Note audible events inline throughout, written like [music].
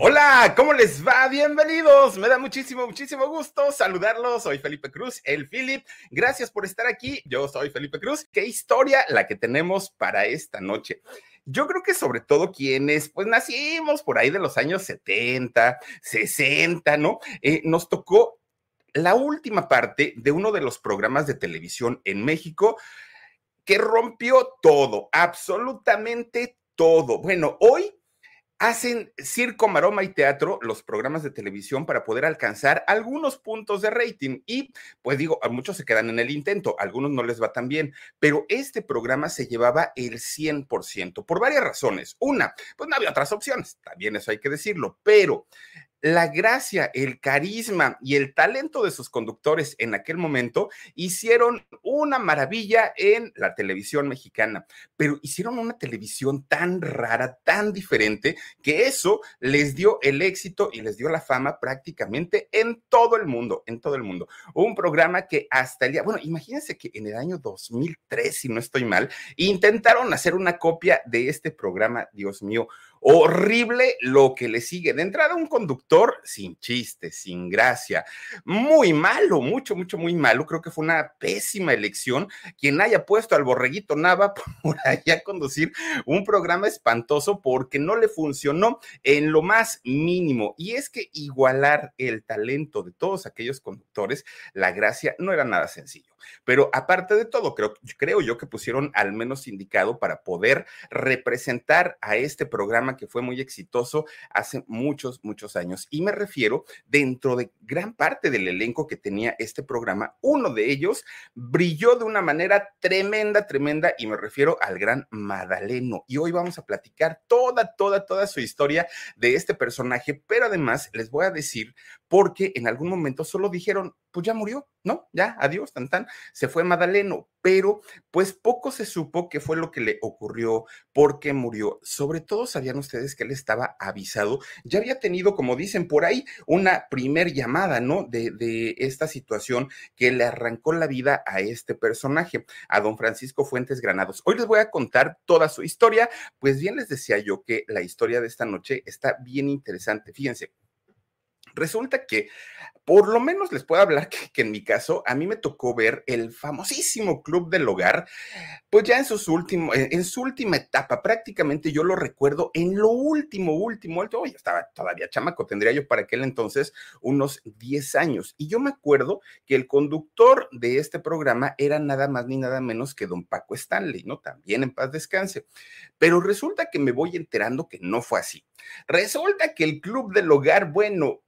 Hola, ¿cómo les va? Bienvenidos. Me da muchísimo, muchísimo gusto saludarlos. Soy Felipe Cruz, el Philip. Gracias por estar aquí. Yo soy Felipe Cruz. Qué historia la que tenemos para esta noche. Yo creo que sobre todo quienes, pues nacimos por ahí de los años 70, 60, ¿no? Eh, nos tocó la última parte de uno de los programas de televisión en México que rompió todo, absolutamente todo. Bueno, hoy hacen circo, maroma y teatro los programas de televisión para poder alcanzar algunos puntos de rating. Y pues digo, a muchos se quedan en el intento, a algunos no les va tan bien, pero este programa se llevaba el 100% por varias razones. Una, pues no había otras opciones, también eso hay que decirlo, pero la gracia, el carisma y el talento de sus conductores en aquel momento hicieron una maravilla en la televisión mexicana, pero hicieron una televisión tan rara, tan diferente, que eso les dio el éxito y les dio la fama prácticamente en todo el mundo, en todo el mundo. Un programa que hasta el día, bueno, imagínense que en el año 2003, si no estoy mal, intentaron hacer una copia de este programa, Dios mío, horrible lo que le sigue. De entrada, un conductor sin chiste, sin gracia, muy malo, mucho, mucho, muy malo. Creo que fue una pésima elección quien haya puesto al borreguito Nava [laughs] por allá a conducir un programa espantoso porque no le funcionó en lo más mínimo. Y es que igualar el talento de todos aquellos conductores, la gracia no era nada sencillo. Pero aparte de todo, creo, creo yo que pusieron al menos indicado para poder representar a este programa que fue muy exitoso hace muchos, muchos años. Y me refiero dentro de gran parte del elenco que tenía este programa, uno de ellos brilló de una manera tremenda, tremenda, y me refiero al gran Madaleno. Y hoy vamos a platicar toda, toda, toda su historia de este personaje, pero además les voy a decir porque en algún momento solo dijeron, pues ya murió, ¿no? Ya, adiós, tan tan, se fue Madaleno, pero pues poco se supo qué fue lo que le ocurrió, por qué murió. Sobre todo sabían ustedes que él estaba avisado, ya había tenido, como dicen por ahí, una primer llamada, ¿no? De, de esta situación que le arrancó la vida a este personaje, a don Francisco Fuentes Granados. Hoy les voy a contar toda su historia, pues bien les decía yo que la historia de esta noche está bien interesante, fíjense. Resulta que, por lo menos les puedo hablar [laughs] que, en mi caso, a mí me tocó ver el famosísimo Club del Hogar, pues ya en, sus último, en su última etapa, prácticamente yo lo recuerdo en lo último, último, yo estaba todavía chamaco, tendría yo para aquel entonces unos 10 años. Y yo me acuerdo que el conductor de este programa era nada más ni nada menos que don Paco Stanley, ¿no? También en paz descanse. Pero resulta que me voy enterando que no fue así. Resulta que el Club del Hogar, bueno,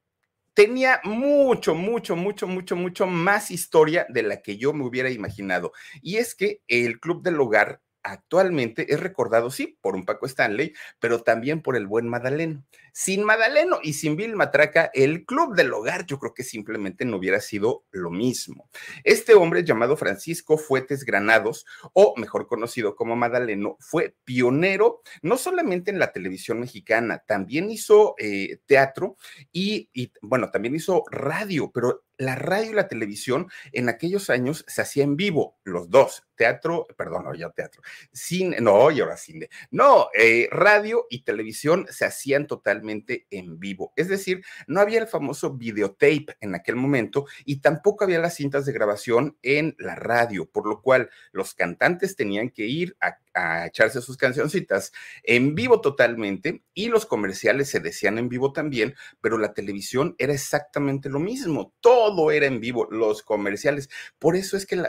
tenía mucho, mucho, mucho, mucho, mucho más historia de la que yo me hubiera imaginado. Y es que el Club del Hogar actualmente es recordado, sí, por un Paco Stanley, pero también por el buen Madaleno. Sin Madaleno y sin Bill Matraca, el club del hogar yo creo que simplemente no hubiera sido lo mismo. Este hombre llamado Francisco Fuetes Granados, o mejor conocido como Madaleno, fue pionero no solamente en la televisión mexicana, también hizo eh, teatro y, y, bueno, también hizo radio, pero la radio y la televisión en aquellos años se hacía en vivo, los dos, teatro, perdón, no, yo teatro, cine, no, y ahora cine, no, eh, radio y televisión se hacían totalmente en vivo. Es decir, no había el famoso videotape en aquel momento y tampoco había las cintas de grabación en la radio, por lo cual los cantantes tenían que ir a, echarse sus cancioncitas en vivo totalmente y los comerciales se decían en vivo también, pero la televisión era exactamente lo mismo, todo era en vivo, los comerciales. Por eso es que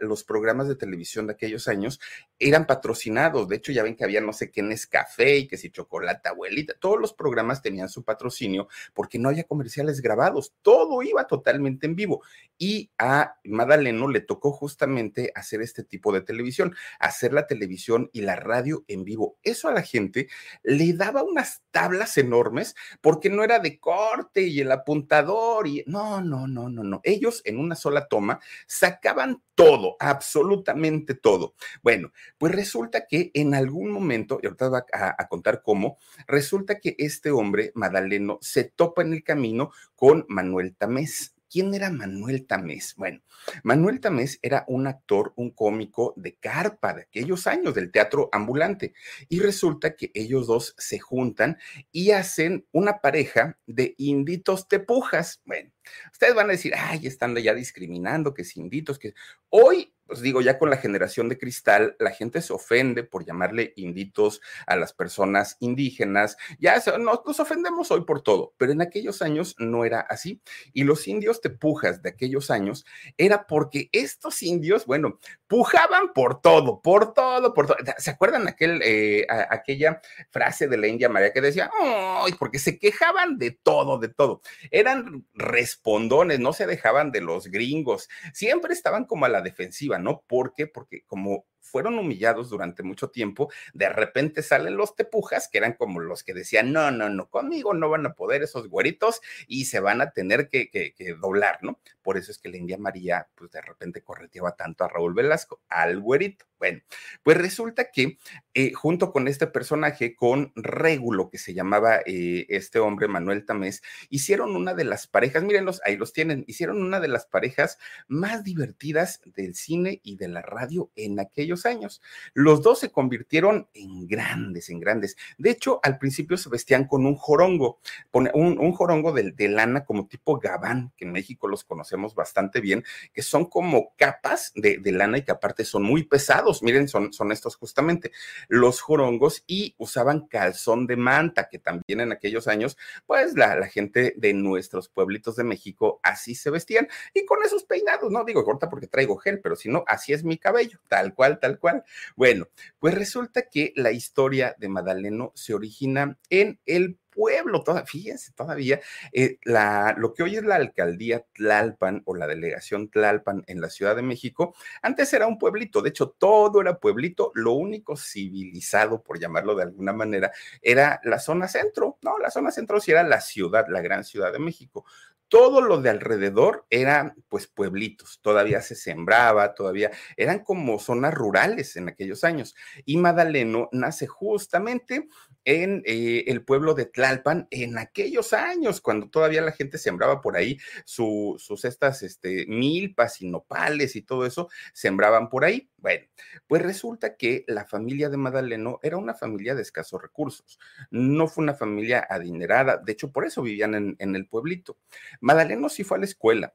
los programas de televisión de aquellos años eran patrocinados, de hecho ya ven que había no sé qué café y que si chocolate abuelita, todos los programas tenían su patrocinio porque no había comerciales grabados, todo iba totalmente en vivo. Y a Madaleno le tocó justamente hacer este tipo de televisión, hacer la televisión y la radio en vivo. Eso a la gente le daba unas tablas enormes porque no era de corte y el apuntador y no, no, no, no, no. Ellos en una sola toma sacaban todo, absolutamente todo. Bueno, pues resulta que en algún momento, y ahorita a, a, contar cómo, resulta que este hombre, Madaleno, se topa en el camino con Manuel Tamés. ¿Quién era Manuel Tamés? Bueno, Manuel Tamés era un actor, un cómico de carpa de aquellos años del teatro ambulante. Y resulta que ellos dos se juntan y hacen una pareja de inditos tepujas. Bueno, ustedes van a decir, ay, están ya discriminando, que es inditos, que hoy pues digo, ya con la generación de cristal, la gente se ofende por llamarle inditos a las personas indígenas. Ya nos, nos, ofendemos hoy por todo, pero en aquellos años no era así. Y los indios tepujas de aquellos años era porque estos indios, bueno, pujaban por todo, por todo, por todo. ¿Se acuerdan aquel, eh, aquella frase de la India María que decía, ¡ay! porque se quejaban de todo, de todo. Eran respondones, no se dejaban de los gringos, siempre estaban como a la defensiva, ¿no? ¿Por qué? Porque como fueron humillados durante mucho tiempo, de repente salen los tepujas, que eran como los que decían, no, no, no, conmigo no van a poder esos güeritos y se van a tener que, que, que doblar, ¿no? Por eso es que la India María, pues de repente correteaba tanto a Raúl Velasco, al güerito. Bueno, pues resulta que eh, junto con este personaje, con Régulo, que se llamaba eh, este hombre, Manuel Tamés, hicieron una de las parejas, mírenlos, ahí los tienen, hicieron una de las parejas más divertidas del cine y de la radio en aquellos años. Los dos se convirtieron en grandes, en grandes. De hecho, al principio se vestían con un jorongo, un, un jorongo de, lana como tipo gabán, que en México los conocemos bastante bien, que son como capas de, de lana y que aparte son muy pesados miren, son, son estos justamente los jorongos y usaban calzón de manta, que también en aquellos años, pues la, la gente de nuestros pueblitos de México así se vestían y con esos peinados, no digo corta porque traigo gel, pero si no, así es mi cabello, tal cual, tal cual. Bueno, pues resulta que la historia de Madaleno se origina en el pueblo, toda, fíjense, todavía eh, la, lo que hoy es la alcaldía Tlalpan o la delegación Tlalpan en la Ciudad de México, antes era un pueblito, de hecho todo era pueblito, lo único civilizado, por llamarlo de alguna manera, era la zona centro, ¿no? La zona centro sí era la ciudad, la gran Ciudad de México todo lo de alrededor eran pues pueblitos, todavía se sembraba, todavía eran como zonas rurales en aquellos años. Y Madaleno nace justamente en eh, el pueblo de Tlalpan en aquellos años, cuando todavía la gente sembraba por ahí su, sus estas este, milpas y nopales y todo eso, sembraban por ahí. Bueno, pues resulta que la familia de Madaleno era una familia de escasos recursos, no fue una familia adinerada, de hecho por eso vivían en, en el pueblito. Madaleno sí fue a la escuela,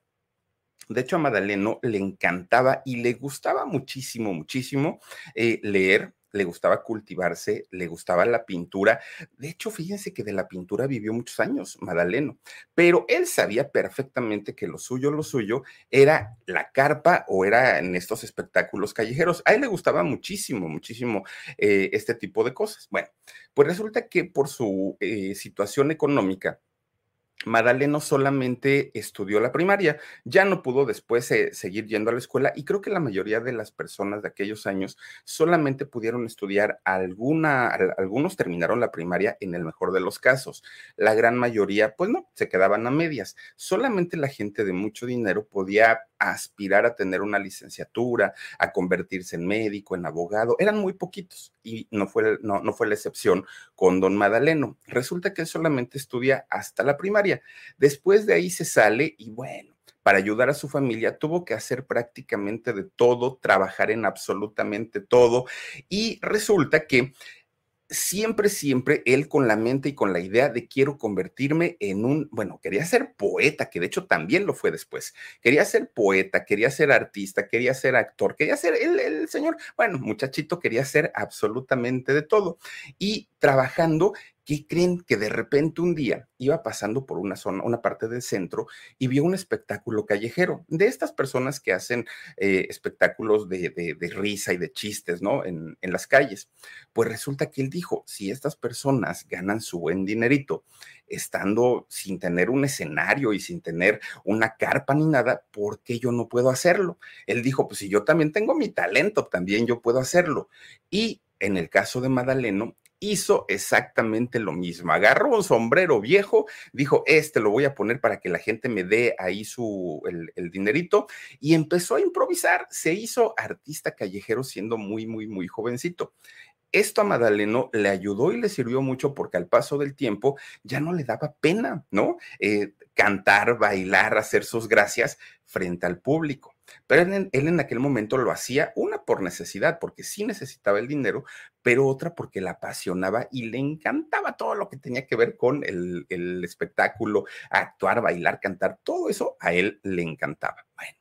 de hecho, a Madaleno le encantaba y le gustaba muchísimo, muchísimo eh, leer, le gustaba cultivarse, le gustaba la pintura. De hecho, fíjense que de la pintura vivió muchos años Madaleno, pero él sabía perfectamente que lo suyo, lo suyo era la carpa o era en estos espectáculos callejeros. A él le gustaba muchísimo, muchísimo eh, este tipo de cosas. Bueno, pues resulta que por su eh, situación económica, Madaleno solamente estudió la primaria, ya no pudo después eh, seguir yendo a la escuela y creo que la mayoría de las personas de aquellos años solamente pudieron estudiar alguna, algunos terminaron la primaria en el mejor de los casos, la gran mayoría pues no, se quedaban a medias, solamente la gente de mucho dinero podía aspirar a tener una licenciatura, a convertirse en médico, en abogado, eran muy poquitos y no fue, no, no fue la excepción con don Madaleno. Resulta que él solamente estudia hasta la primaria. Después de ahí se sale y bueno, para ayudar a su familia, tuvo que hacer prácticamente de todo, trabajar en absolutamente todo. Y resulta que siempre, siempre él con la mente y con la idea de quiero convertirme en un, bueno, quería ser poeta, que de hecho también lo fue después. Quería ser poeta, quería ser artista, quería ser actor, quería ser el, el señor, bueno, muchachito quería ser absolutamente de todo. Y trabajando ¿Qué creen que de repente un día iba pasando por una zona, una parte del centro y vio un espectáculo callejero de estas personas que hacen eh, espectáculos de, de, risa y de chistes, ¿no? En, en las calles. Pues resulta que él dijo, si estas personas ganan su buen dinerito estando sin tener un escenario y sin tener una carpa ni nada, ¿por qué yo no puedo hacerlo? Él dijo, pues si yo también tengo mi talento, también yo puedo hacerlo. Y en el caso de Madaleno, hizo exactamente lo mismo. Agarró un sombrero viejo, dijo, este lo voy a poner para que la gente me dé ahí su, el, dinerito, y empezó a improvisar. Se hizo artista callejero siendo muy, muy, muy jovencito. Esto a Madaleno le ayudó y le sirvió mucho porque al paso del tiempo ya no le daba pena, ¿no? Eh, cantar, bailar, hacer sus gracias frente al público. Pero él, en aquel momento lo hacía, una por necesidad, porque sí necesitaba el dinero, pero otra porque la apasionaba y le encantaba todo lo que tenía que ver con el, el espectáculo, actuar, bailar, cantar, todo eso a él le encantaba. Bueno.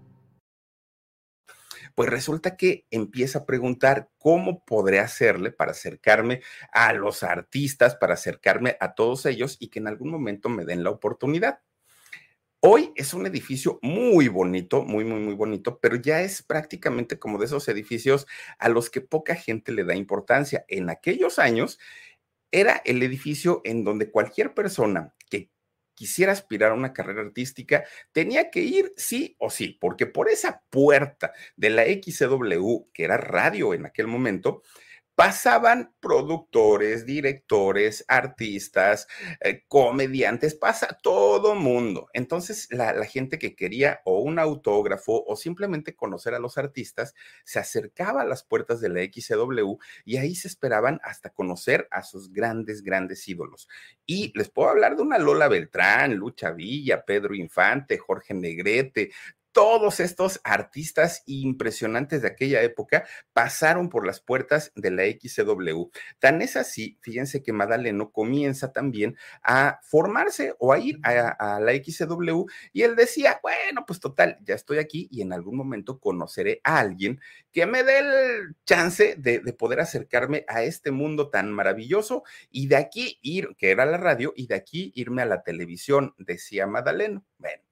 Pues resulta que empieza a preguntar cómo podré hacerle para acercarme a los artistas, para acercarme a todos ellos y que en algún momento me den la oportunidad. Hoy es un edificio muy bonito, muy, muy, muy bonito, pero ya es prácticamente como de esos edificios a los que poca gente le da importancia. En aquellos años era el edificio en donde cualquier persona que quisiera aspirar a una carrera artística, tenía que ir sí o sí, porque por esa puerta de la XCW, que era radio en aquel momento, pasaban productores, directores, artistas, eh, comediantes, pasa todo mundo. Entonces, la, gente que quería o un autógrafo o simplemente conocer a los artistas, se acercaba a las puertas de la XCW y ahí se esperaban hasta conocer a sus grandes, grandes ídolos. Y les puedo hablar de una Lola Beltrán, Lucha Villa, Pedro Infante, Jorge Negrete, todos estos artistas impresionantes de aquella época pasaron por las puertas de la XCW. Tan es así, fíjense que Madaleno comienza también a formarse o a ir a, la XCW y él decía, bueno, pues total, ya estoy aquí y en algún momento conoceré a alguien que me dé el chance de, de poder acercarme a este mundo tan maravilloso y de aquí ir, que era la radio, y de aquí irme a la televisión, decía Madaleno. Bueno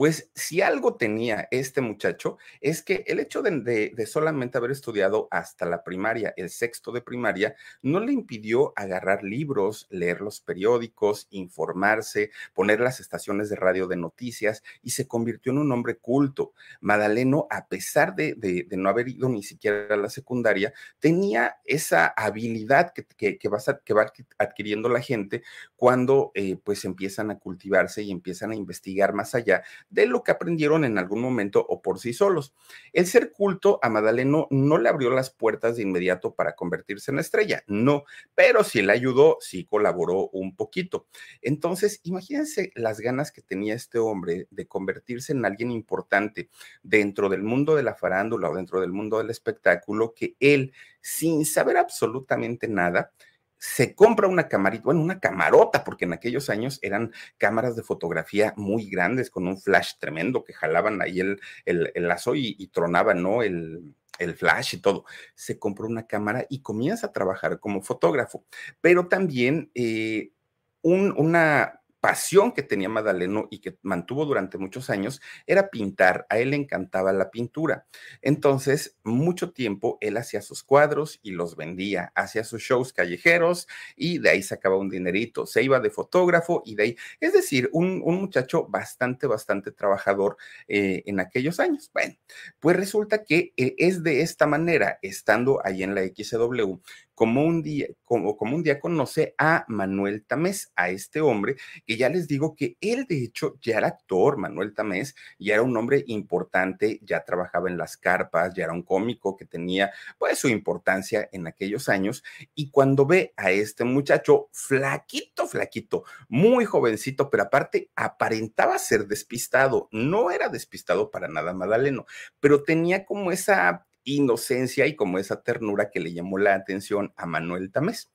pues si algo tenía este muchacho es que el hecho de, solamente haber estudiado hasta la primaria, el sexto de primaria, no le impidió agarrar libros, leer los periódicos, informarse, poner las estaciones de radio de noticias y se convirtió en un hombre culto. Madaleno, a pesar de, no haber ido ni siquiera a la secundaria, tenía esa habilidad que va adquiriendo la gente cuando eh, pues empiezan a cultivarse y empiezan a investigar más allá de lo que aprendieron en algún momento o por sí solos. El ser culto a Madaleno no le abrió las puertas de inmediato para convertirse en estrella, no, pero sí le ayudó, sí colaboró un poquito. Entonces, imagínense las ganas que tenía este hombre de convertirse en alguien importante dentro del mundo de la farándula o dentro del mundo del espectáculo, que él, sin saber absolutamente nada, se compra una camarita, bueno, una camarota, porque en aquellos años eran cámaras de fotografía muy grandes con un flash tremendo que jalaban ahí el, el, el lazo y, tronaban, ¿no? El, el flash y todo. Se compró una cámara y comienza a trabajar como fotógrafo, pero también eh, un, una pasión que tenía Madaleno y que mantuvo durante muchos años era pintar. A él le encantaba la pintura. Entonces, mucho tiempo él hacía sus cuadros y los vendía, hacía sus shows callejeros y de ahí sacaba un dinerito. Se iba de fotógrafo y de ahí, es decir, un, muchacho bastante, bastante trabajador eh, en aquellos años. Bueno, pues resulta que eh, es de esta manera, estando ahí en la XW, como un día, como, como un día conoce a Manuel Tamés, a este hombre, que ya les digo que él de hecho ya era actor, Manuel Tamés, ya era un hombre importante, ya trabajaba en las carpas, ya era un cómico que tenía pues su importancia en aquellos años, y cuando ve a este muchacho flaquito, flaquito, muy jovencito, pero aparte aparentaba ser despistado, no era despistado para nada Madaleno, pero tenía como esa inocencia y como esa ternura que le llamó la atención a Manuel Tamés.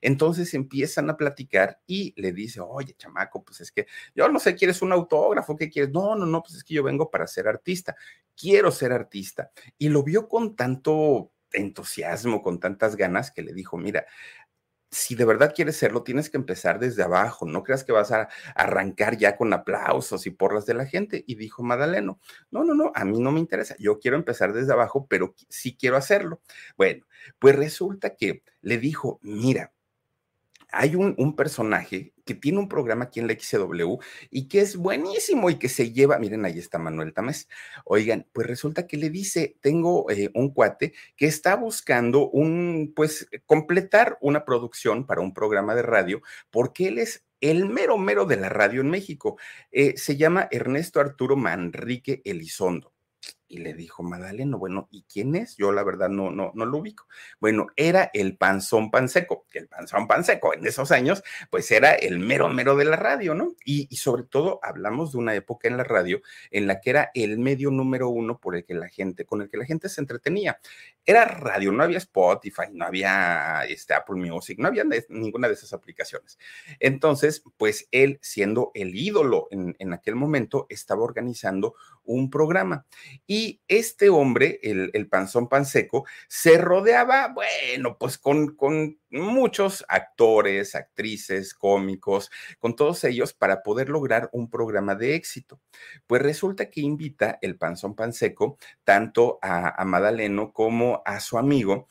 Entonces empiezan a platicar y le dice, oye, chamaco, pues es que yo no sé, ¿quieres un autógrafo? ¿Qué quieres? No, no, no, pues es que yo vengo para ser artista, quiero ser artista. Y lo vio con tanto entusiasmo, con tantas ganas, que le dijo, mira, si de verdad quieres serlo, tienes que empezar desde abajo. No creas que vas a arrancar ya con aplausos y porras de la gente. Y dijo Madaleno, no, no, no, a mí no me interesa. Yo quiero empezar desde abajo, pero sí quiero hacerlo. Bueno, pues resulta que le dijo, mira, hay un, personaje que tiene un programa aquí en la XW y que es buenísimo y que se lleva, miren, ahí está Manuel Tamés. Oigan, pues resulta que le dice, tengo eh, un cuate que está buscando un, pues, completar una producción para un programa de radio porque él es el mero mero de la radio en México. Eh, se llama Ernesto Arturo Manrique Elizondo. Y le dijo Madaleno, bueno, ¿y quién es? Yo la verdad no, no, no lo ubico. Bueno, era el panzón panseco, el panzón panseco en esos años, pues era el mero mero de la radio, ¿no? Y, y, sobre todo hablamos de una época en la radio en la que era el medio número uno por el que la gente, con el que la gente se entretenía. Era radio, no había Spotify, no había este, Apple Music, no había ninguna de esas aplicaciones. Entonces, pues él, siendo el ídolo en, en aquel momento, estaba organizando un programa. Y y este hombre, el, el panzón panseco, se rodeaba, bueno, pues con, con muchos actores, actrices, cómicos, con todos ellos para poder lograr un programa de éxito. Pues resulta que invita el panzón panseco tanto a, a Madaleno como a su amigo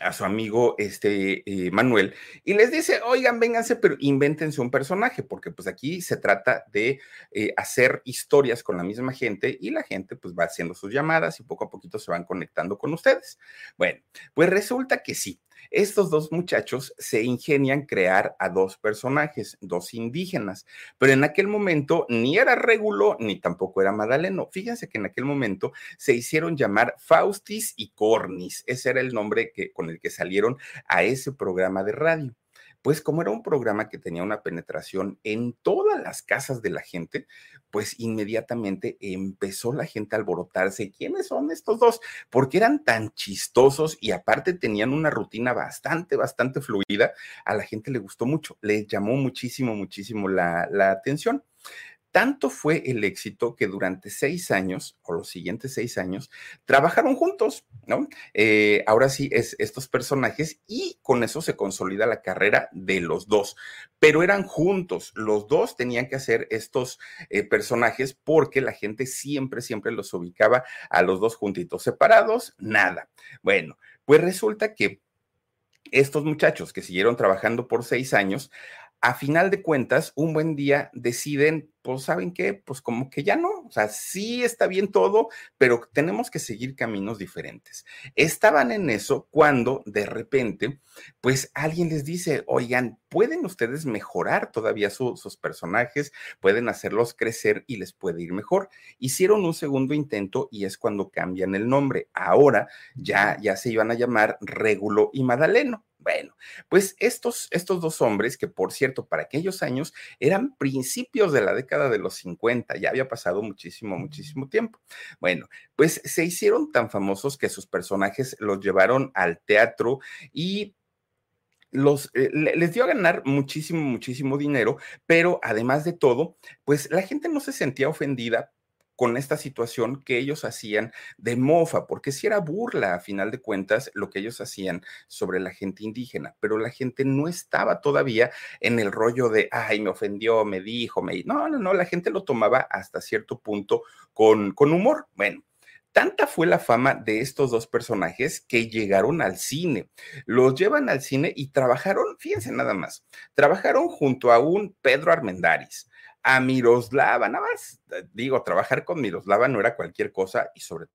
a su amigo este eh, Manuel y les dice, oigan, vénganse, pero invéntense un personaje, porque pues aquí se trata de eh, hacer historias con la misma gente y la gente pues va haciendo sus llamadas y poco a poquito se van conectando con ustedes. Bueno, pues resulta que sí, estos dos muchachos se ingenian crear a dos personajes, dos indígenas, pero en aquel momento ni era Regulo ni tampoco era Madaleno. Fíjense que en aquel momento se hicieron llamar Faustis y Cornis. Ese era el nombre que, con el que salieron a ese programa de radio pues como era un programa que tenía una penetración en todas las casas de la gente, pues inmediatamente empezó la gente a alborotarse. ¿Quiénes son estos dos? Porque eran tan chistosos y aparte tenían una rutina bastante, bastante fluida. A la gente le gustó mucho, le llamó muchísimo, muchísimo la, la atención. Tanto fue el éxito que durante seis años, o los siguientes seis años, trabajaron juntos, ¿no? Eh, ahora sí, es estos personajes y con eso se consolida la carrera de los dos, pero eran juntos, los dos tenían que hacer estos eh, personajes porque la gente siempre, siempre los ubicaba a los dos juntitos separados, nada. Bueno, pues resulta que estos muchachos que siguieron trabajando por seis años, a final de cuentas, un buen día deciden, pues, ¿saben qué? Pues como que ya no, o sea, sí está bien todo, pero tenemos que seguir caminos diferentes. Estaban en eso cuando de repente, pues alguien les dice, oigan, pueden ustedes mejorar todavía sus personajes, pueden hacerlos crecer y les puede ir mejor. Hicieron un segundo intento y es cuando cambian el nombre. Ahora ya, ya se iban a llamar Régulo y Madaleno. Bueno, pues estos, estos dos hombres, que por cierto, para aquellos años eran principios de la década de los 50, ya había pasado muchísimo, muchísimo tiempo. Bueno, pues se hicieron tan famosos que sus personajes los llevaron al teatro y los, eh, les dio a ganar muchísimo, muchísimo dinero, pero además de todo, pues la gente no se sentía ofendida con esta situación que ellos hacían de mofa, porque si era burla a final de cuentas lo que ellos hacían sobre la gente indígena, pero la gente no estaba todavía en el rollo de, ay, me ofendió, me dijo, me... No, no, no, la gente lo tomaba hasta cierto punto con, con humor. Bueno. Tanta fue la fama de estos dos personajes que llegaron al cine. Los llevan al cine y trabajaron, fíjense nada más, trabajaron junto a un Pedro Armendáriz, a Miroslava, nada más, eh, digo, trabajar con Miroslava no era cualquier cosa y sobre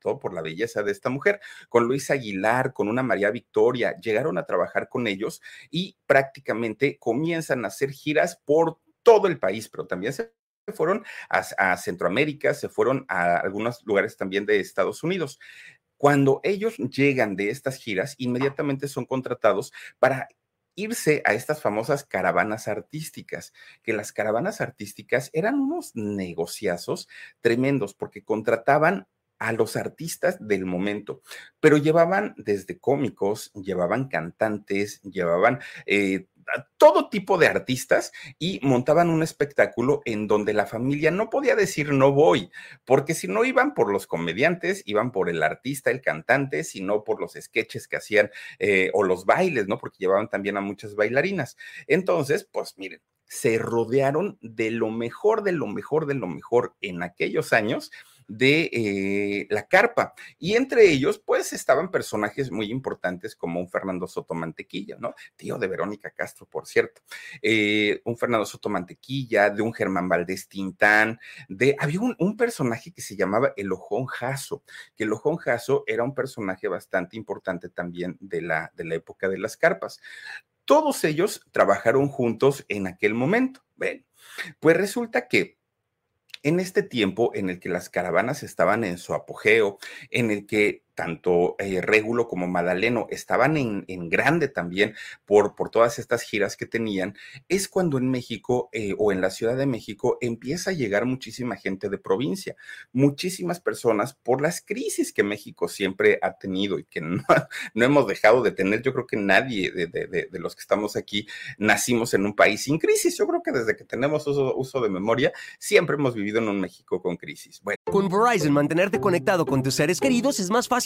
todo por la belleza de esta mujer, con Luis Aguilar, con una María Victoria, llegaron a trabajar con ellos y prácticamente comienzan a hacer giras por todo el país, pero también se fueron a, Centroamérica, se fueron a algunos lugares también de Estados Unidos. Cuando ellos llegan de estas giras, inmediatamente son contratados para irse a estas famosas caravanas artísticas, que las caravanas artísticas eran unos negociazos tremendos porque contrataban a los artistas del momento, pero llevaban desde cómicos, llevaban cantantes, llevaban eh, todo tipo de artistas y montaban un espectáculo en donde la familia no podía decir no voy, porque si no iban por los comediantes, iban por el artista, el cantante, sino por los sketches que hacían eh, o los bailes, ¿no? Porque llevaban también a muchas bailarinas. Entonces, pues miren, se rodearon de lo mejor, de lo mejor, de lo mejor en aquellos años de eh, la carpa. Y entre ellos, pues estaban personajes muy importantes como un Fernando Soto Mantequilla, ¿no? Tío de Verónica Castro, por cierto. Eh, un Fernando Soto Mantequilla, de un Germán Valdés Tintán, de, había un, un personaje que se llamaba el Ojón Jaso, que el Ojón Jaso era un personaje bastante importante también de la, de la época de las carpas. Todos ellos trabajaron juntos en aquel momento. Bueno, pues resulta que en este tiempo en el que las caravanas estaban en su apogeo, en el que tanto eh, Régulo como Madaleno estaban en, grande también por, por, todas estas giras que tenían, es cuando en México eh, o en la Ciudad de México empieza a llegar muchísima gente de provincia, muchísimas personas por las crisis que México siempre ha tenido y que [laughs] no, no hemos dejado de tener. Yo creo que nadie de, de, de, los que estamos aquí nacimos en un país sin crisis. Yo creo que desde que tenemos uso, uso de memoria, siempre hemos vivido en un México con crisis. Bueno. Con Verizon, mantenerte conectado con tus seres queridos es más fácil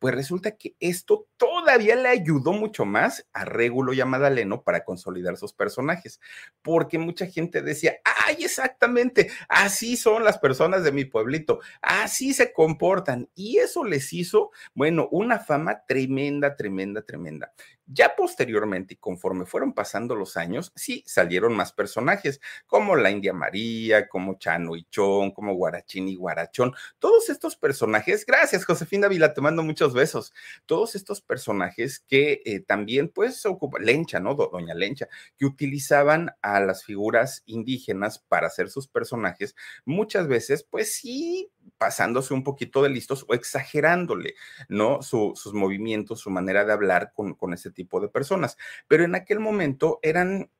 Pues resulta que esto todavía le ayudó mucho más a Régulo y a Madaleno para consolidar sus personajes, porque mucha gente decía, ay, exactamente, así son las personas de mi pueblito, así se comportan, y eso les hizo, bueno, una fama tremenda, tremenda, tremenda. Ya posteriormente y conforme fueron pasando los años, sí salieron más personajes, como la India María, como Chano y Chon, como Guarachín y Guarachón. Todos estos personajes, gracias Josefina Vila, te mando muchos besos. Todos estos personajes que eh, también, pues, ocupan, Lencha, ¿no? Doña Lencha, que utilizaban a las figuras indígenas para hacer sus personajes, muchas veces, pues sí, pasándose un poquito de listos o exagerándole, ¿no? sus movimientos, su manera de hablar con, ese tipo de personas. Pero en aquel momento eran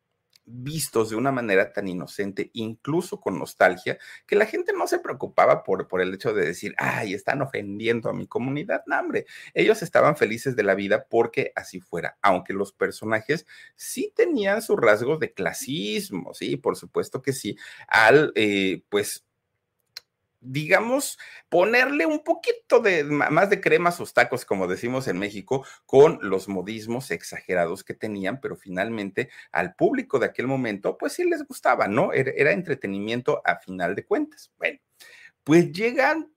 vistos de una manera tan inocente, incluso con nostalgia, que la gente no se preocupaba por, por el hecho de decir, ay, están ofendiendo a mi comunidad. No, hombre, ellos estaban felices de la vida porque así fuera, aunque los personajes sí tenían sus rasgos de clasismo, sí, por supuesto que sí, al, eh, pues, digamos, ponerle un poquito de más de crema a sus tacos, como decimos en México, con los modismos exagerados que tenían, pero finalmente al público de aquel momento, pues sí les gustaba, ¿no? Era, entretenimiento a final de cuentas. Bueno, pues llegan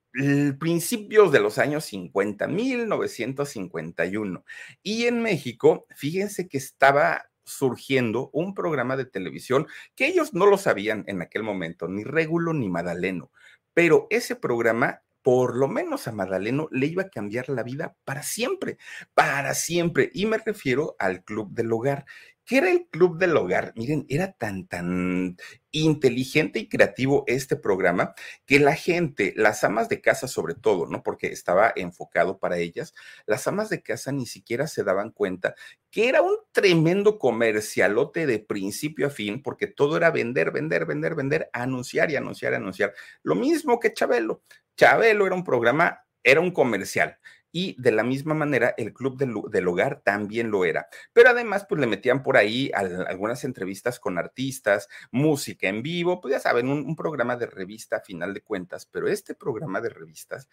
principios de los años 50, 1951, y en México, fíjense que estaba surgiendo un programa de televisión que ellos no lo sabían en aquel momento, ni Régulo ni Madaleno, pero ese programa por lo menos a Madaleno le iba a cambiar la vida para siempre, para siempre. Y me refiero al Club del Hogar, ¿Qué era el Club del Hogar? Miren, era tan, tan inteligente y creativo este programa que la gente, las amas de casa sobre todo, ¿no? Porque estaba enfocado para ellas, las amas de casa ni siquiera se daban cuenta que era un tremendo comercialote de principio a fin, porque todo era vender, vender, vender, vender, anunciar y anunciar, anunciar. Lo mismo que Chabelo. Chabelo era un programa, era un comercial y de la misma manera el club del, hogar también lo era. Pero además, pues le metían por ahí algunas entrevistas con artistas, música en vivo, pues ya saben, un, programa de revista a final de cuentas, pero este programa de revistas,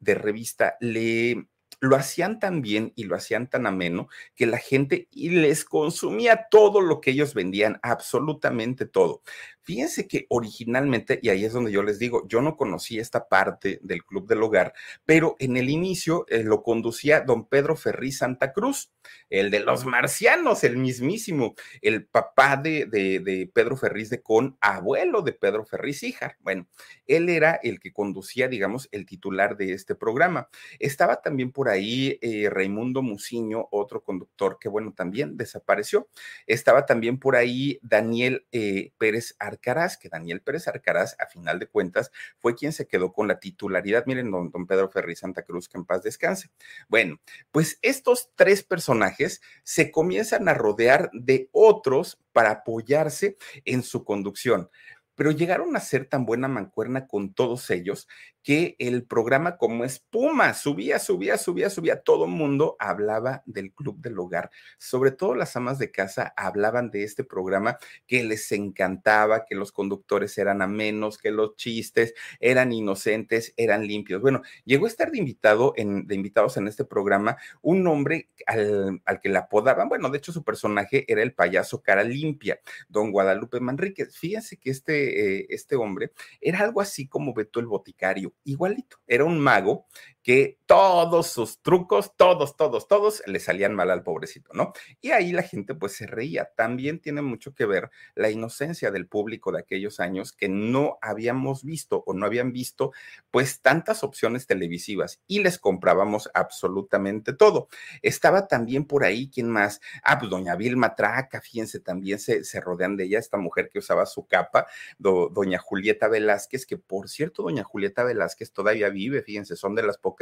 de revista, le lo hacían tan bien y lo hacían tan ameno que la gente les consumía todo lo que ellos vendían, absolutamente todo. Fíjense que originalmente, y ahí es donde yo les digo, yo no conocía esta parte del Club del Hogar, pero en el inicio eh, lo conducía don Pedro Ferri Santa Cruz, el de los marcianos, el mismísimo, el papá de, de, Pedro Ferriz de Con, abuelo de Pedro Ferriz Híjar. Bueno, él era el que conducía, digamos, el titular de este programa. Estaba también por ahí eh, Raimundo Muciño, otro conductor que, bueno, también desapareció. Estaba también por ahí Daniel eh, Pérez Arcaraz, que Daniel Pérez Arcaraz, a final de cuentas, fue quien se quedó con la titularidad. Miren, don, don Pedro Ferri Santa Cruz, que en paz descanse. Bueno, pues estos tres personajes se comienzan a rodear de otros para apoyarse en su conducción pero llegaron a ser tan buena mancuerna con todos ellos que el programa como espuma subía, subía, subía, subía. Todo mundo hablaba del Club del Hogar. Sobre todo las amas de casa hablaban de este programa que les encantaba, que los conductores eran amenos, que los chistes eran inocentes, eran limpios. Bueno, llegó a estar de invitado en, de invitados en este programa un hombre al, al que le apodaban, bueno, de hecho su personaje era el payaso cara limpia, don Guadalupe Manríquez. Fíjense que este, eh, este hombre era algo así como Beto el Boticario igualito. Era un mago que todos sus trucos, todos, todos, todos le salían mal al pobrecito, ¿no? Y ahí la gente pues se reía. También tiene mucho que ver la inocencia del público de aquellos años que no habíamos visto o no habían visto pues tantas opciones televisivas y les comprábamos absolutamente todo. Estaba también por ahí, ¿quién más? Ah, pues doña Vilma Traca, fíjense, también se, se rodean de ella, esta mujer que usaba su capa, doña Julieta Velázquez, que por cierto, doña Julieta Velázquez todavía vive, fíjense, son de las pocas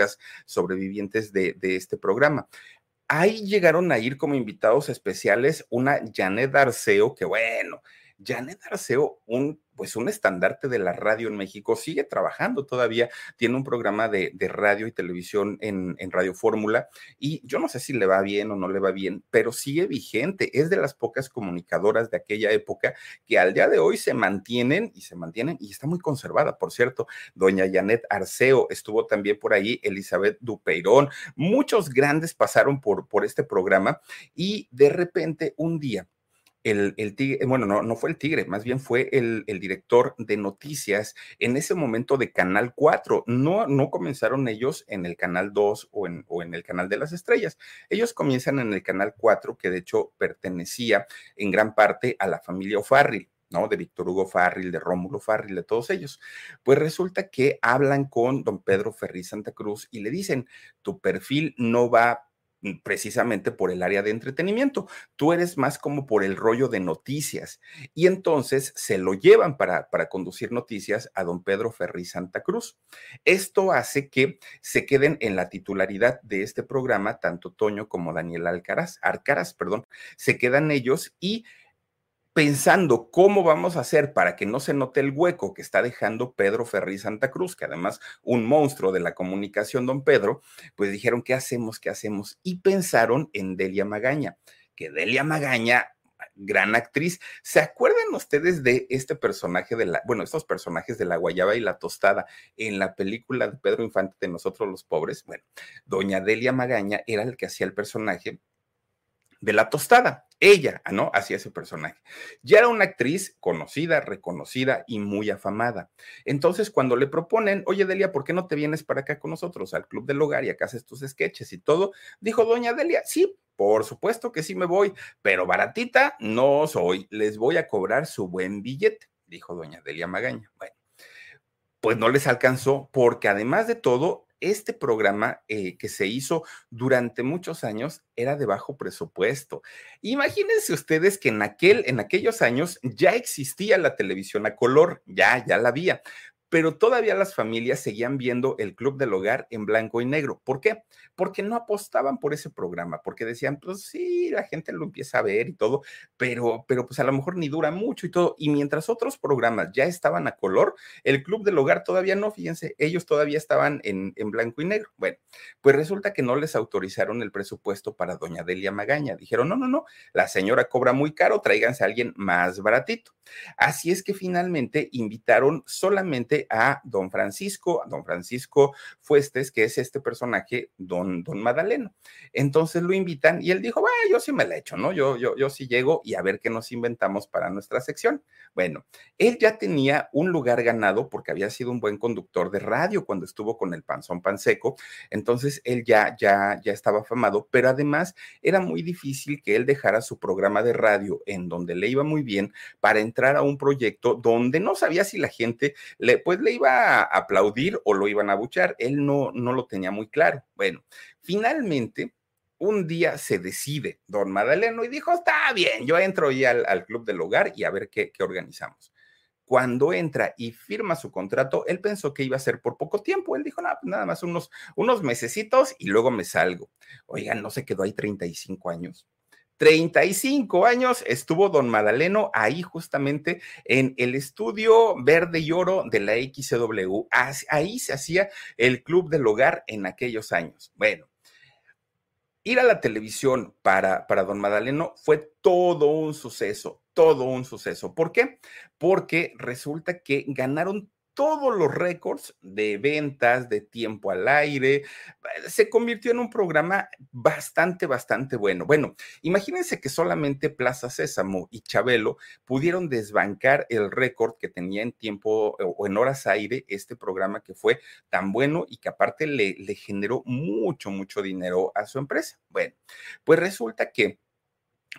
sobrevivientes de, de este programa. Ahí llegaron a ir como invitados especiales una Janet Arceo, que bueno, Janet Arceo, un pues un estandarte de la radio en México, sigue trabajando todavía, tiene un programa de, radio y televisión en, en, Radio Fórmula y yo no sé si le va bien o no le va bien, pero sigue vigente, es de las pocas comunicadoras de aquella época que al día de hoy se mantienen y se mantienen y está muy conservada, por cierto, doña Janet Arceo estuvo también por ahí, Elizabeth Dupeirón, muchos grandes pasaron por, por este programa y de repente un día el, el, tigre, bueno, no, no fue el tigre, más bien fue el, el, director de noticias en ese momento de Canal 4. No, no comenzaron ellos en el Canal 2 o en, o en el Canal de las Estrellas. Ellos comienzan en el Canal 4, que de hecho pertenecía en gran parte a la familia O'Farrill. ¿no? De Víctor Hugo Farril, de Rómulo Farril, de todos ellos. Pues resulta que hablan con don Pedro Ferri Santa Cruz y le dicen, tu perfil no va precisamente por el área de entretenimiento. Tú eres más como por el rollo de noticias. Y entonces se lo llevan para, para conducir noticias a don Pedro Ferri Santa Cruz. Esto hace que se queden en la titularidad de este programa, tanto Toño como Daniel Alcaraz, Arcaraz, perdón, se quedan ellos y pensando cómo vamos a hacer para que no se note el hueco que está dejando Pedro Ferri Santa Cruz, que además un monstruo de la comunicación, don Pedro, pues dijeron, ¿qué hacemos? ¿Qué hacemos? Y pensaron en Delia Magaña, que Delia Magaña gran actriz. ¿Se acuerdan ustedes de este personaje de la, bueno, estos personajes de la guayaba y la tostada en la película de Pedro Infante de Nosotros los Pobres? Bueno, doña Delia Magaña era el que hacía el personaje de la tostada. Ella, ah, ¿no? Hacía ese personaje. Ya era una actriz conocida, reconocida y muy afamada. Entonces, cuando le proponen, oye, Delia, ¿por qué no te vienes para acá con nosotros al Club del Hogar y acá haces tus sketches y todo? Dijo doña Delia, sí, por supuesto que sí me voy, pero baratita no soy. Les voy a cobrar su buen billete, dijo doña Delia Magaña. Bueno, pues no les alcanzó porque además de todo, este programa eh, que se hizo durante muchos años era de bajo presupuesto. Imagínense ustedes que en, aquel, en aquellos años ya existía la televisión a color, ya, ya la había, pero todavía las familias seguían viendo el Club del Hogar en blanco y negro. ¿Por qué? Porque no apostaban por ese programa, porque decían, pues sí, la gente lo empieza a ver y todo, pero, pero pues a lo mejor ni dura mucho y todo. Y mientras otros programas ya estaban a color, el Club del Hogar todavía no, fíjense, ellos todavía estaban en, en blanco y negro. Bueno, pues resulta que no les autorizaron el presupuesto para doña Delia Magaña. Dijeron, no, no, no, la señora cobra muy caro, tráiganse a alguien más baratito. Así es que finalmente invitaron solamente a don Francisco, a don Francisco Fuestes, que es este personaje, don, don Madaleno. Entonces lo invitan y él dijo, bueno, yo sí me la echo, ¿no? Yo, yo, yo sí llego y a ver qué nos inventamos para nuestra sección. Bueno, él ya tenía un lugar ganado porque había sido un buen conductor de radio cuando estuvo con el Panzón Panseco. Entonces él ya, ya, ya estaba afamado, pero además era muy difícil que él dejara su programa de radio en donde le iba muy bien para entrar a un proyecto donde no sabía si la gente le, pues le iba a aplaudir o lo iban a buchar. Él no, no lo tenía muy claro. Bueno, finalmente, un día se decide don Madaleno y dijo, está bien, yo entro ya al, club del hogar y a ver qué, qué organizamos cuando entra y firma su contrato, él pensó que iba a ser por poco tiempo. Él dijo, pues nada más unos, unos mesecitos y luego me salgo. Oigan, no se quedó ahí 35 años. 35 años estuvo don Madaleno ahí justamente en el estudio verde y oro de la XW. Ahí se hacía el club del hogar en aquellos años. Bueno, ir a la televisión para, para don Madaleno fue todo un suceso, todo un suceso. ¿Por qué? Porque resulta que ganaron todos los récords de ventas, de tiempo al aire. Se convirtió en un programa bastante, bastante bueno. Bueno, imagínense que solamente Plaza Sésamo y Chabelo pudieron desbancar el récord que tenía en tiempo o en horas aire este programa que fue tan bueno y que aparte le, le generó mucho, mucho dinero a su empresa. Bueno, pues resulta que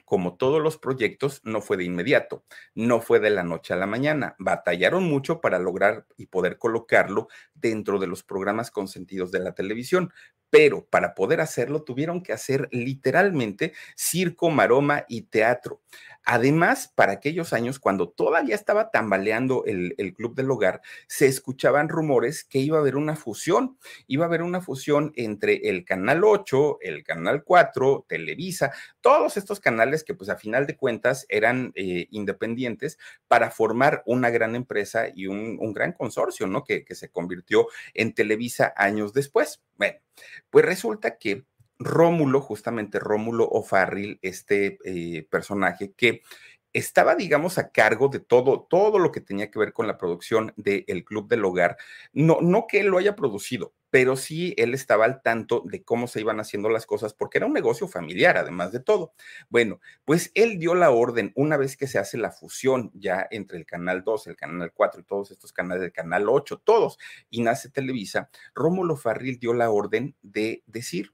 como todos los proyectos, no fue de inmediato, no fue de la noche a la mañana. Batallaron mucho para lograr y poder colocarlo dentro de los programas consentidos de la televisión, pero para poder hacerlo tuvieron que hacer literalmente circo, maroma y teatro. Además, para aquellos años, cuando todavía estaba tambaleando el, Club del Hogar, se escuchaban rumores que iba a haber una fusión, iba a haber una fusión entre el Canal 8, el Canal 4, Televisa, todos estos canales que pues a final de cuentas eran eh, independientes para formar una gran empresa y un, gran consorcio, ¿no? Que, que se convirtió en Televisa años después. Bueno, pues resulta que Rómulo, justamente Rómulo O'Farrill, este eh, personaje que estaba, digamos, a cargo de todo, todo lo que tenía que ver con la producción del Club del Hogar. No, no que él lo haya producido, pero sí él estaba al tanto de cómo se iban haciendo las cosas, porque era un negocio familiar, además de todo. Bueno, pues él dio la orden, una vez que se hace la fusión ya entre el Canal 2, el Canal 4 y todos estos canales del Canal 8, todos, y nace Televisa, Rómulo Farril dio la orden de decir,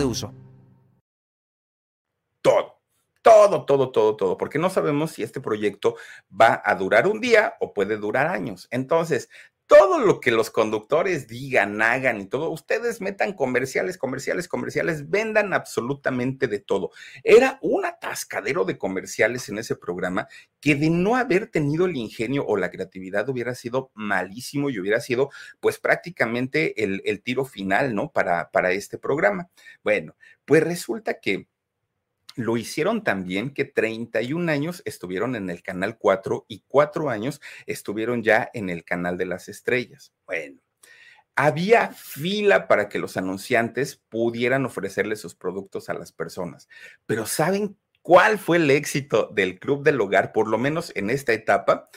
uso. Todo, todo, todo, todo, todo, porque no sabemos si este proyecto va a durar un día o puede durar años. Entonces, todo lo que los conductores digan, hagan y todo, ustedes metan comerciales, comerciales, comerciales, vendan absolutamente de todo. Era un atascadero de comerciales en ese programa que de no haber tenido el ingenio o la creatividad hubiera sido malísimo y hubiera sido pues prácticamente el, tiro final, ¿no? Para, para este programa. Bueno, pues resulta que lo hicieron también que 31 años estuvieron en el Canal 4 y cuatro años estuvieron ya en el Canal de las Estrellas. Bueno, había fila para que los anunciantes pudieran ofrecerle sus productos a las personas, pero ¿saben cuál fue el éxito del Club del Hogar, por lo menos en esta etapa?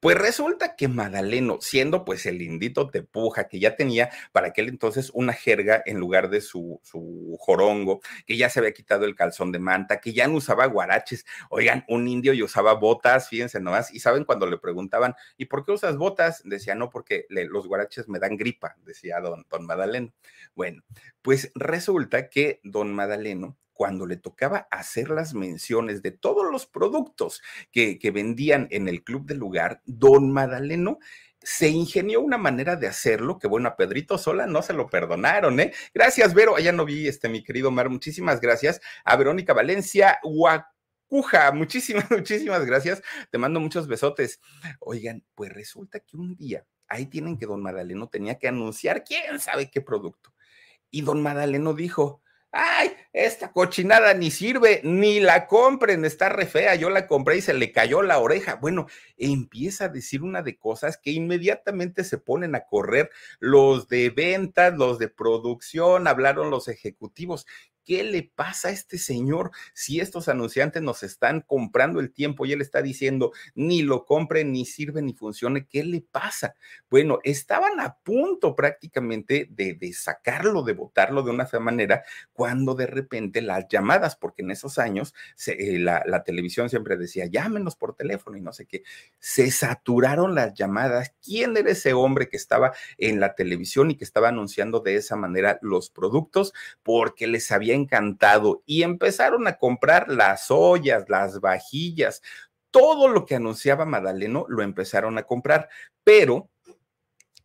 Pues resulta que Madaleno, siendo pues el lindito tepuja que ya tenía para aquel entonces una jerga en lugar de su, su jorongo, que ya se había quitado el calzón de manta, que ya no usaba guaraches. Oigan, un indio y usaba botas, fíjense nomás, y saben cuando le preguntaban, ¿y por qué usas botas? Decía, no, porque los guaraches me dan gripa, decía don, don Madaleno. Bueno, pues resulta que don Madaleno cuando le tocaba hacer las menciones de todos los productos que, vendían en el club del lugar, don Madaleno se ingenió una manera de hacerlo que, bueno, a Pedrito Sola no se lo perdonaron, ¿eh? Gracias, Vero. Allá no vi, este, mi querido Mar. Muchísimas gracias. A Verónica Valencia, Guacuja. [laughs] Muchísimas, muchísimas gracias. Te mando muchos besotes. Oigan, pues resulta que un día ahí tienen que don Madaleno tenía que anunciar quién sabe qué producto. Y don Madaleno dijo, ay, esta cochinada ni sirve, ni la compren, está re fea, yo la compré y se le cayó la oreja. Bueno, empieza a decir una de cosas que inmediatamente se ponen a correr los de ventas, los de producción, hablaron los ejecutivos ¿Qué le pasa a este señor si estos anunciantes nos están comprando el tiempo y él está diciendo ni lo compre, ni sirve, ni funcione? ¿Qué le pasa? Bueno, estaban a punto prácticamente de, sacarlo, de votarlo de una manera, cuando de repente las llamadas, porque en esos años eh, la, la televisión siempre decía, llámenos por teléfono y no sé qué, se saturaron las llamadas. ¿Quién era ese hombre que estaba en la televisión y que estaba anunciando de esa manera los productos? Porque les había encantado y empezaron a comprar las ollas, las vajillas, todo lo que anunciaba Madaleno lo empezaron a comprar, pero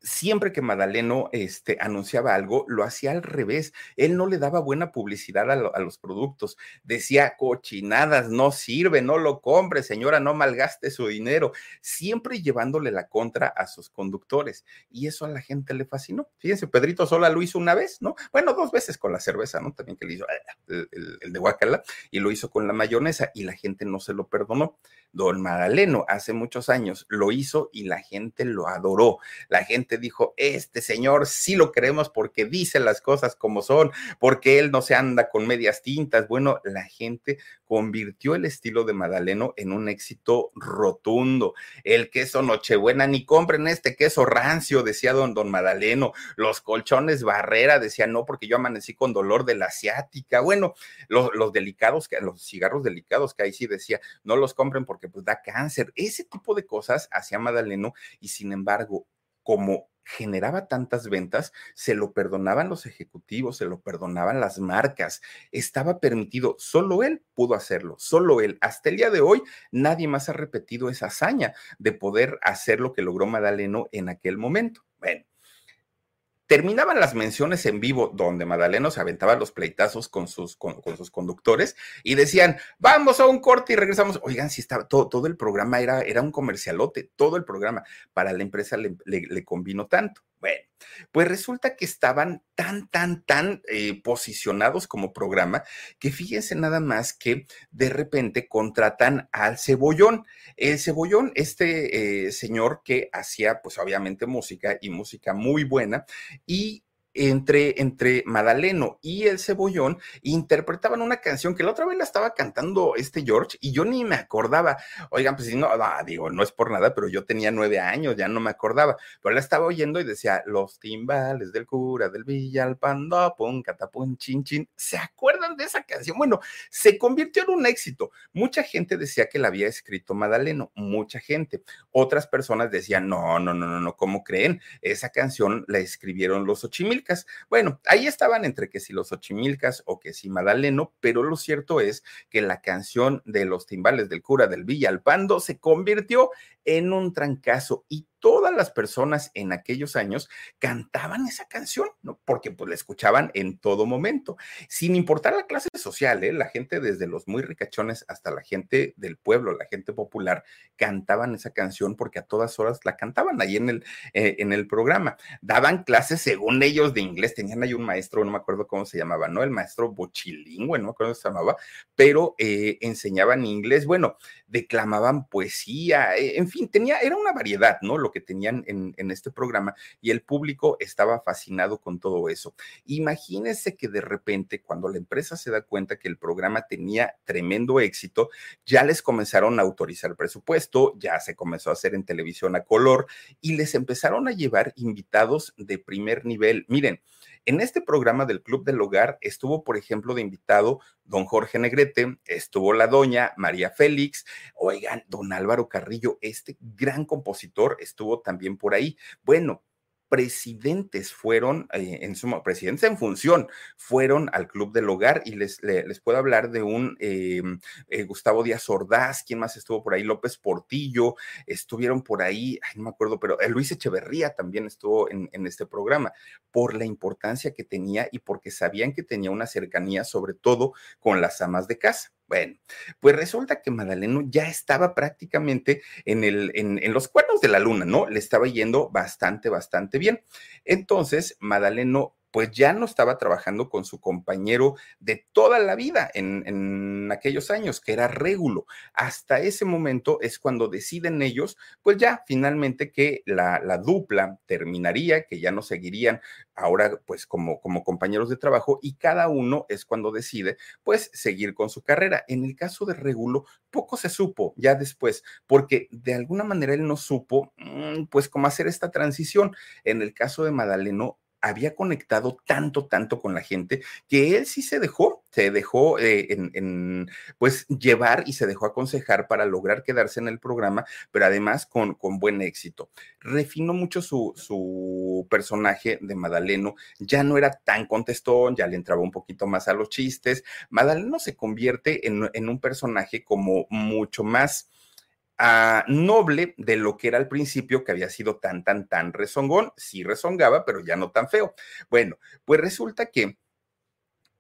siempre que Madaleno este, anunciaba algo, lo hacía al revés. Él no le daba buena publicidad a, los productos. Decía, cochinadas, no sirve, no lo compre, señora, no malgaste su dinero. Siempre llevándole la contra a sus conductores. Y eso a la gente le fascinó. Fíjense, Pedrito Sola lo hizo una vez, ¿no? Bueno, dos veces con la cerveza, ¿no? También que le hizo el, el de Guacala y lo hizo con la mayonesa y la gente no se lo perdonó. Don Madaleno hace muchos años lo hizo y la gente lo adoró. La gente dijo, este señor sí lo queremos porque dice las cosas como son, porque él no se anda con medias tintas. Bueno, la gente convirtió el estilo de Madaleno en un éxito rotundo. El queso Nochebuena, ni compren este queso rancio, decía don, don Madaleno. Los colchones Barrera, decía, no, porque yo amanecí con dolor de la asiática. Bueno, los, los delicados, los cigarros delicados que ahí sí decía, no los compren porque pues da cáncer. Ese tipo de cosas hacía Madaleno y sin embargo, como generaba tantas ventas, se lo perdonaban los ejecutivos, se lo perdonaban las marcas, estaba permitido, solo él pudo hacerlo, solo él. Hasta el día de hoy, nadie más ha repetido esa hazaña de poder hacer lo que logró Madaleno en aquel momento. Bueno, terminaban las menciones en vivo donde Madaleno se aventaba los pleitazos con sus, con, sus conductores y decían, vamos a un corte y regresamos. Oigan, si estaba todo, todo el programa era, era un comercialote, todo el programa para la empresa le, le, convino tanto. Pues resulta que estaban tan, tan, tan eh, posicionados como programa que fíjense nada más que de repente contratan al cebollón. El cebollón, este eh, señor que hacía pues obviamente música y música muy buena y entre, entre Madaleno y el Cebollón interpretaban una canción que la otra vez la estaba cantando este George y yo ni me acordaba. Oigan, pues no, no, digo, no es por nada, pero yo tenía nueve años, ya no me acordaba, pero la estaba oyendo y decía, los timbales del cura del Villalpando, pum, catapum, chin, chin. ¿Se acuerdan de esa canción? Bueno, se convirtió en un éxito. Mucha gente decía que la había escrito Madaleno, mucha gente. Otras personas decían, no, no, no, no, no, ¿cómo creen? Esa canción la escribieron los Ochimil bueno, ahí estaban entre que si los Ochimilcas o que si Madaleno, pero lo cierto es que la canción de los timbales del cura del Villalpando se convirtió en un trancazo y todas las personas en aquellos años cantaban esa canción, ¿no? Porque pues la escuchaban en todo momento, sin importar la clase social, ¿eh? La gente desde los muy ricachones hasta la gente del pueblo, la gente popular, cantaban esa canción porque a todas horas la cantaban ahí en el, eh, en el programa. Daban clases según ellos de inglés, tenían ahí un maestro, no me acuerdo cómo se llamaba, ¿no? El maestro Bochilingüe, no me acuerdo cómo se llamaba, pero eh, enseñaban inglés, bueno, declamaban poesía, eh, en fin, tenía, era una variedad, ¿no? Lo que tenían en, en este programa y el público estaba fascinado con todo eso. Imagínense que de repente cuando la empresa se da cuenta que el programa tenía tremendo éxito, ya les comenzaron a autorizar presupuesto, ya se comenzó a hacer en televisión a color y les empezaron a llevar invitados de primer nivel. Miren, en este programa del Club del Hogar estuvo, por ejemplo, de invitado don Jorge Negrete, estuvo la doña María Félix, oigan, don Álvaro Carrillo, este gran compositor, estuvo también por ahí. Bueno, presidentes fueron, eh, en su presidentes en función, fueron al Club del Hogar y les, les, puedo hablar de un eh, eh, Gustavo Díaz Ordaz, ¿quién más estuvo por ahí? López Portillo, estuvieron por ahí, no me acuerdo, pero Luis Echeverría también estuvo en este programa por la importancia que tenía y porque sabían que tenía una cercanía sobre todo con las amas de casa. Bueno, pues resulta que Madaleno ya estaba prácticamente en, el, en, en, los cuernos de la luna, ¿no? Le estaba yendo bastante, bastante bien. Entonces, Madaleno pues ya no estaba trabajando con su compañero de toda la vida en, en, aquellos años, que era Régulo. Hasta ese momento es cuando deciden ellos, pues ya finalmente que la, la dupla terminaría, que ya no seguirían ahora pues como, como compañeros de trabajo y cada uno es cuando decide pues seguir con su carrera. En el caso de Régulo, poco se supo ya después, porque de alguna manera él no supo mm, pues cómo hacer esta transición. En el caso de Madaleno, había conectado tanto, tanto con la gente que él sí se dejó, se dejó eh, pues llevar y se dejó aconsejar para lograr quedarse en el programa, pero además con, con buen éxito. Refinó mucho su, su personaje de Madaleno, ya no era tan contestón, ya le entraba un poquito más a los chistes. Madaleno se convierte en, en un personaje como mucho más uh, noble de lo que era al principio, que había sido tan, tan, tan rezongón. Sí rezongaba, pero ya no tan feo. Bueno, pues resulta que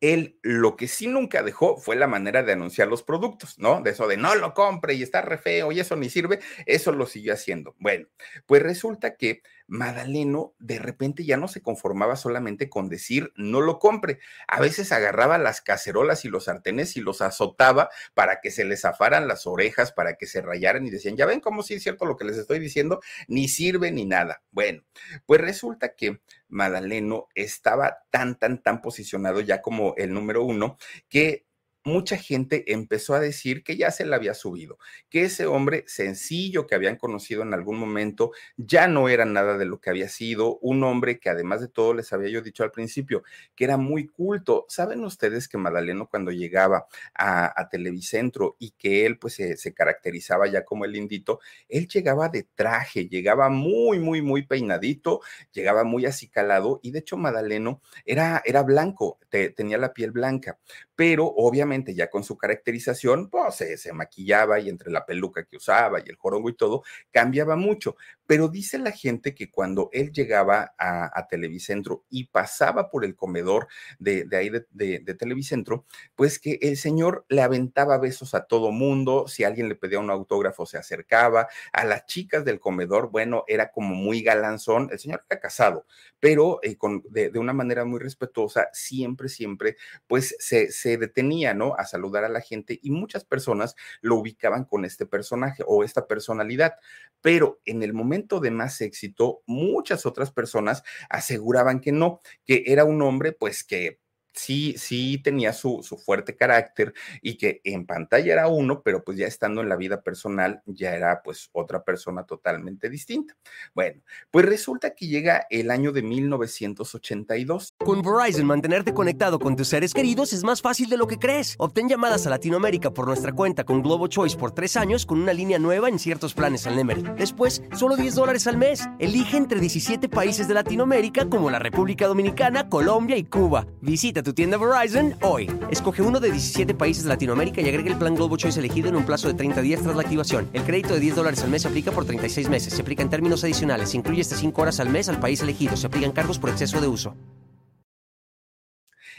él lo que sí nunca dejó fue la manera de anunciar los productos, ¿no? De eso de no lo compre y está re feo y eso ni sirve, eso lo siguió haciendo. Bueno, pues resulta que Madaleno de repente ya no se conformaba solamente con decir no lo compre. A veces agarraba las cacerolas y los sartenes y los azotaba para que se les zafaran las orejas, para que se rayaran y decían, ya ven cómo sí es cierto lo que les estoy diciendo, ni sirve ni nada. Bueno, pues resulta que Madaleno estaba tan, tan, tan posicionado ya como el número uno que mucha gente empezó a decir que ya se le había subido, que ese hombre sencillo que habían conocido en algún momento ya no era nada de lo que había sido, un hombre que además de todo les había yo dicho al principio, que era muy culto. ¿Saben ustedes que Madaleno cuando llegaba a, Televicentro y que él pues se, caracterizaba ya como el lindito, él llegaba de traje, llegaba muy, muy, muy peinadito, llegaba muy acicalado y de hecho Madaleno era, era blanco, te, tenía la piel blanca, pero obviamente ya con su caracterización, pues se, se, maquillaba y entre la peluca que usaba y el jorongo y todo, cambiaba mucho. Pero dice la gente que cuando él llegaba a, Televicentro y pasaba por el comedor de, ahí de, Televicentro, pues que el señor le aventaba besos a todo mundo, si alguien le pedía un autógrafo se acercaba, a las chicas del comedor, bueno, era como muy galanzón, el señor era casado, pero eh, con, de, de, una manera muy respetuosa, siempre, siempre, pues se, se detenía, ¿no? A saludar a la gente y muchas personas lo ubicaban con este personaje o esta personalidad, pero en el momento de más éxito, muchas otras personas aseguraban que no, que era un hombre pues que sí, sí tenía su, su, fuerte carácter y que en pantalla era uno, pero pues ya estando en la vida personal ya era pues otra persona totalmente distinta. Bueno, pues resulta que llega el año de 1982. Con Verizon, mantenerte conectado con tus seres queridos es más fácil de lo que crees. Obtén llamadas a Latinoamérica por nuestra cuenta con Globo Choice por tres años con una línea nueva en ciertos planes al Nemery. Después, solo 10 dólares al mes. Elige entre 17 países de Latinoamérica como la República Dominicana, Colombia y Cuba. Visita tu tienda Verizon hoy. Escoge uno de 17 países de Latinoamérica y agrega el plan Globo Choice elegido en un plazo de 30 días tras la activación. El crédito de 10 dólares al mes se aplica por 36 meses. Se aplica en términos adicionales. Se incluye hasta 5 horas al mes al país elegido. Se aplican cargos por exceso de uso.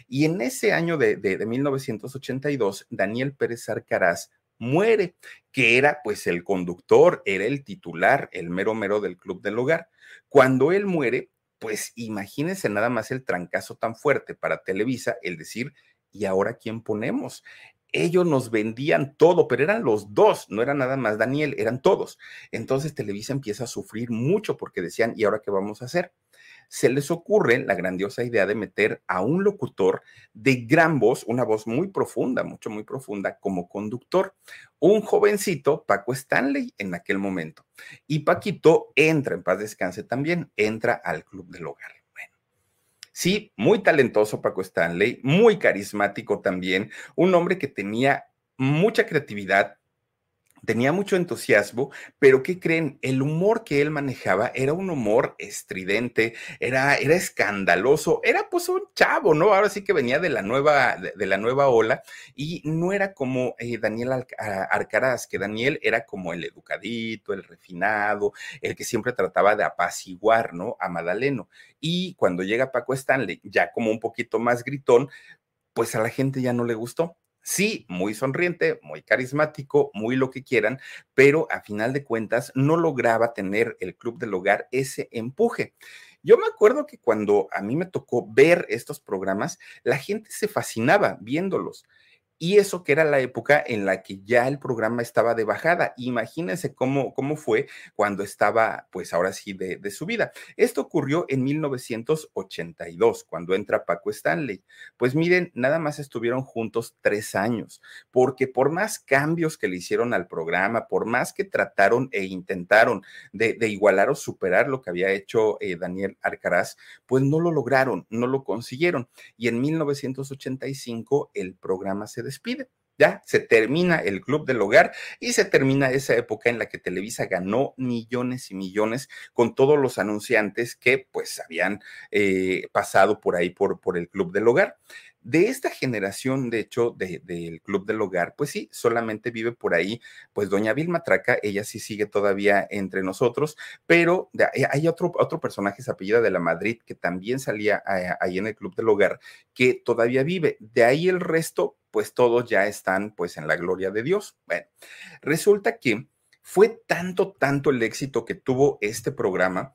Y en ese año de, de, de 1982, Daniel Pérez Arcaraz muere, que era pues el conductor, era el titular, el mero mero del club del hogar. Cuando él muere, pues imagínense nada más el trancazo tan fuerte para Televisa, el decir, ¿y ahora quién ponemos? ellos nos vendían todo, pero eran los dos, no era nada más Daniel, eran todos. Entonces Televisa empieza a sufrir mucho porque decían, ¿y ahora qué vamos a hacer? Se les ocurre la grandiosa idea de meter a un locutor de gran voz, una voz muy profunda, mucho, muy profunda, como conductor. Un jovencito, Paco Stanley, en aquel momento. Y Paquito entra, en paz descanse también, entra al Club del Hogar. Sí, muy talentoso Paco Stanley, muy carismático también, un hombre que tenía mucha creatividad, tenía mucho entusiasmo, pero ¿qué creen? El humor que él manejaba era un humor estridente, era, era escandaloso, era pues un chavo, ¿no? Ahora sí que venía de la nueva, de, la nueva ola y no era como eh, Daniel Arcaraz, que Daniel era como el educadito, el refinado, el que siempre trataba de apaciguar, ¿no? A Madaleno. Y cuando llega Paco Stanley, ya como un poquito más gritón, pues a la gente ya no le gustó. Sí, muy sonriente, muy carismático, muy lo que quieran, pero a final de cuentas no lograba tener el club del hogar ese empuje. Yo me acuerdo que cuando a mí me tocó ver estos programas, la gente se fascinaba viéndolos. Y eso que era la época en la que ya el programa estaba de bajada. Imagínense cómo, cómo fue cuando estaba, pues ahora sí, de, de, su vida. Esto ocurrió en 1982, cuando entra Paco Stanley. Pues miren, nada más estuvieron juntos tres años, porque por más cambios que le hicieron al programa, por más que trataron e intentaron de, de igualar o superar lo que había hecho eh, Daniel Arcaraz, pues no lo lograron, no lo consiguieron. Y en 1985 el programa se despide. Ya se termina el Club del Hogar y se termina esa época en la que Televisa ganó millones y millones con todos los anunciantes que pues habían eh, pasado por ahí por, por el Club del Hogar. De esta generación, de hecho, del Club del Hogar, pues sí, solamente vive por ahí, pues doña Vilma Traca, ella sí sigue todavía entre nosotros, pero eh, hay otro, otro personaje, se apellida de la Madrid, que también salía eh, ahí en el Club del Hogar, que todavía vive. De ahí el resto, pues todos ya están pues en la gloria de Dios. Bueno, resulta que fue tanto, tanto el éxito que tuvo este programa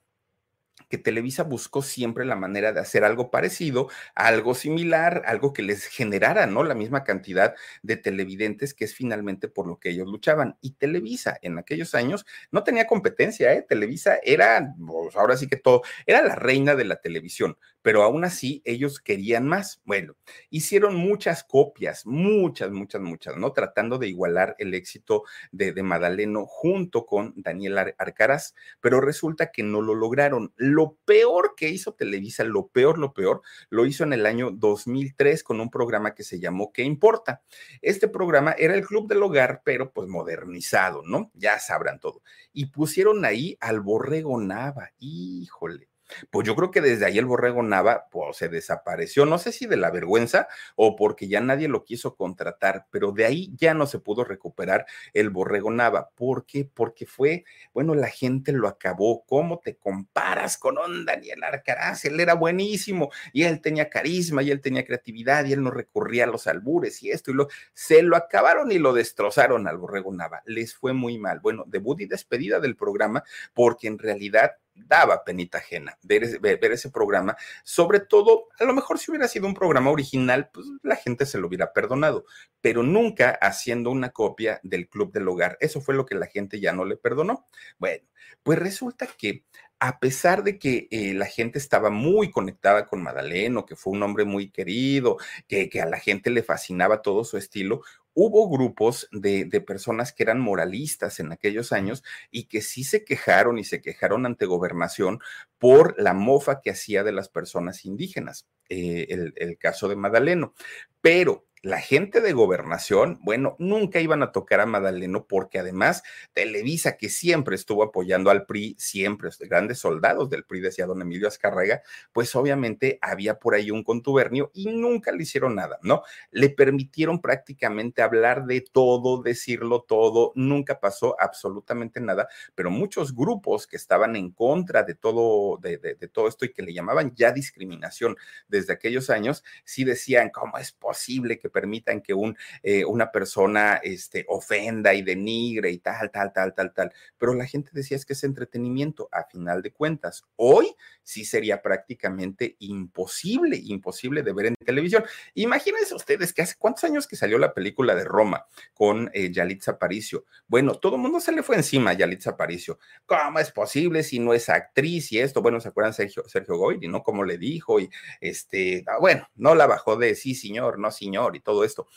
que Televisa buscó siempre la manera de hacer algo parecido, algo similar, algo que les generara, ¿no? La misma cantidad de televidentes que es finalmente por lo que ellos luchaban. Y Televisa en aquellos años no tenía competencia, ¿eh? Televisa era, pues ahora sí que todo, era la reina de la televisión, pero aún así ellos querían más. Bueno, hicieron muchas copias, muchas, muchas, muchas, ¿no? Tratando de igualar el éxito de, de Madaleno junto con Daniel Arcaraz, pero resulta que no lo lograron lo peor que hizo Televisa, lo peor, lo peor, lo hizo en el año 2003 con un programa que se llamó ¿Qué importa? Este programa era el Club del Hogar, pero pues modernizado, ¿no? Ya sabrán todo. Y pusieron ahí al Borrego Nava, híjole pues yo creo que desde ahí el borrego Nava pues, se desapareció, no sé si de la vergüenza o porque ya nadie lo quiso contratar, pero de ahí ya no se pudo recuperar el borrego Nava. ¿Por qué? Porque fue, bueno, la gente lo acabó. ¿Cómo te comparas con un Daniel Arcaraz? Él era buenísimo y él tenía carisma y él tenía creatividad y él no recurría a los albures y esto y lo. Se lo acabaron y lo destrozaron al borrego Nava. Les fue muy mal. Bueno, debut y despedida del programa porque en realidad daba penita ajena ver, ese programa, sobre todo, a lo mejor si hubiera sido un programa original, pues la gente se lo hubiera perdonado, pero nunca haciendo una copia del Club del Hogar. Eso fue lo que la gente ya no le perdonó. Bueno, pues resulta que a pesar de que eh, la gente estaba muy conectada con Madaleno, que fue un hombre muy querido, que, que, a la gente le fascinaba todo su estilo, hubo grupos de, personas que eran moralistas en aquellos años y que sí se quejaron y se quejaron ante gobernación por la mofa que hacía de las personas indígenas, eh, el, el caso de Madaleno. Pero la gente de gobernación, bueno, nunca iban a tocar a Madaleno porque además Televisa, que siempre estuvo apoyando al PRI, siempre, grandes soldados del PRI, decía don Emilio Azcarrega, pues obviamente había por ahí un contubernio y nunca le hicieron nada, ¿no? Le permitieron prácticamente hablar de todo, decirlo todo, nunca pasó absolutamente nada, pero muchos grupos que estaban en contra de todo, de, de, de todo esto y que le llamaban ya discriminación desde aquellos años, sí decían, ¿cómo es posible que permitan que un, eh, una persona este, ofenda y denigre y tal, tal, tal, tal, tal. Pero la gente decía es que es entretenimiento, a final de cuentas. Hoy sí sería prácticamente imposible, imposible de ver en televisión. Imagínense ustedes que hace cuántos años que salió la película de Roma con eh, Yalitza Aparicio. Bueno, todo el mundo se le fue encima a Yalitza Aparicio. ¿Cómo es posible si no es actriz y esto? Bueno, ¿se acuerdan Sergio, Sergio Goyri, no? Como le dijo y este, ah, bueno, no la bajó de sí, señor, no, señor y todo esto.